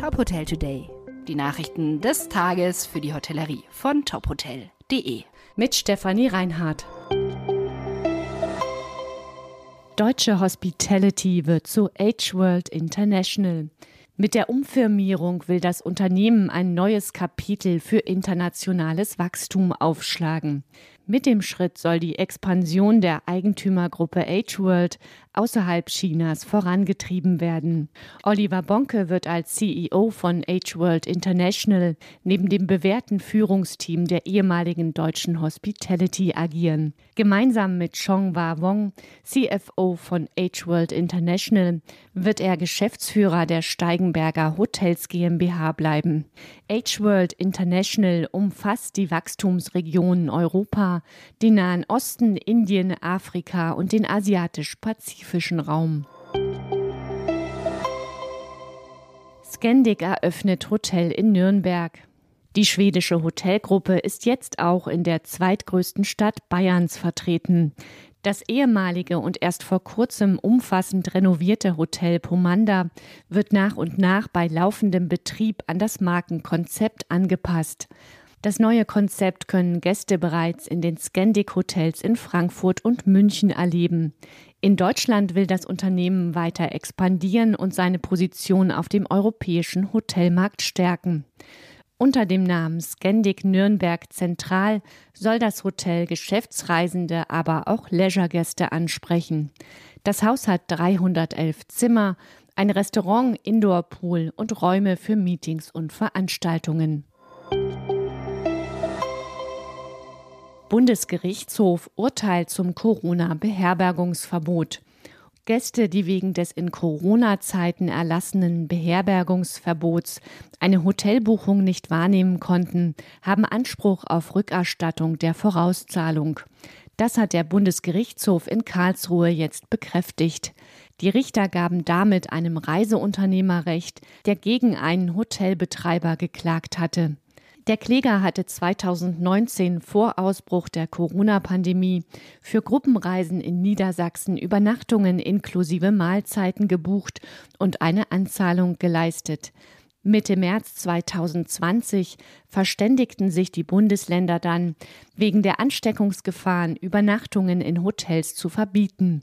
Top Hotel Today. Die Nachrichten des Tages für die Hotellerie von tophotel.de. Mit Stefanie Reinhardt. Deutsche Hospitality wird zu Age World International. Mit der Umfirmierung will das Unternehmen ein neues Kapitel für internationales Wachstum aufschlagen. Mit dem Schritt soll die Expansion der Eigentümergruppe H-World außerhalb Chinas vorangetrieben werden. Oliver Bonke wird als CEO von H-World International neben dem bewährten Führungsteam der ehemaligen deutschen Hospitality agieren. Gemeinsam mit Chong Wa Wong, CFO von H-World International, wird er Geschäftsführer der Steigenberger Hotels GmbH bleiben. H-World International umfasst die Wachstumsregionen Europa, den Nahen Osten, Indien, Afrika und den asiatisch-pazifischen Raum. Scandic eröffnet Hotel in Nürnberg. Die schwedische Hotelgruppe ist jetzt auch in der zweitgrößten Stadt Bayerns vertreten. Das ehemalige und erst vor kurzem umfassend renovierte Hotel Pomanda wird nach und nach bei laufendem Betrieb an das Markenkonzept angepasst. Das neue Konzept können Gäste bereits in den Scandic Hotels in Frankfurt und München erleben. In Deutschland will das Unternehmen weiter expandieren und seine Position auf dem europäischen Hotelmarkt stärken. Unter dem Namen Scandic Nürnberg Zentral soll das Hotel Geschäftsreisende, aber auch Leisuregäste ansprechen. Das Haus hat 311 Zimmer, ein Restaurant, Indoor-Pool und Räume für Meetings und Veranstaltungen. Bundesgerichtshof Urteil zum Corona-Beherbergungsverbot. Gäste, die wegen des in Corona-Zeiten erlassenen Beherbergungsverbots eine Hotelbuchung nicht wahrnehmen konnten, haben Anspruch auf Rückerstattung der Vorauszahlung. Das hat der Bundesgerichtshof in Karlsruhe jetzt bekräftigt. Die Richter gaben damit einem Reiseunternehmer recht, der gegen einen Hotelbetreiber geklagt hatte. Der Kläger hatte 2019 vor Ausbruch der Corona-Pandemie für Gruppenreisen in Niedersachsen Übernachtungen inklusive Mahlzeiten gebucht und eine Anzahlung geleistet. Mitte März 2020 verständigten sich die Bundesländer dann, wegen der Ansteckungsgefahren Übernachtungen in Hotels zu verbieten.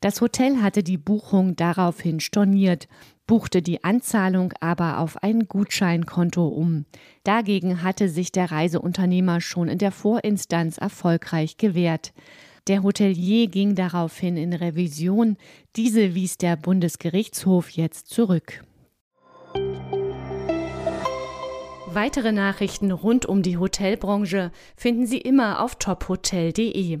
Das Hotel hatte die Buchung daraufhin storniert, buchte die Anzahlung aber auf ein Gutscheinkonto um. Dagegen hatte sich der Reiseunternehmer schon in der Vorinstanz erfolgreich gewehrt. Der Hotelier ging daraufhin in Revision, diese wies der Bundesgerichtshof jetzt zurück. Weitere Nachrichten rund um die Hotelbranche finden Sie immer auf tophotel.de.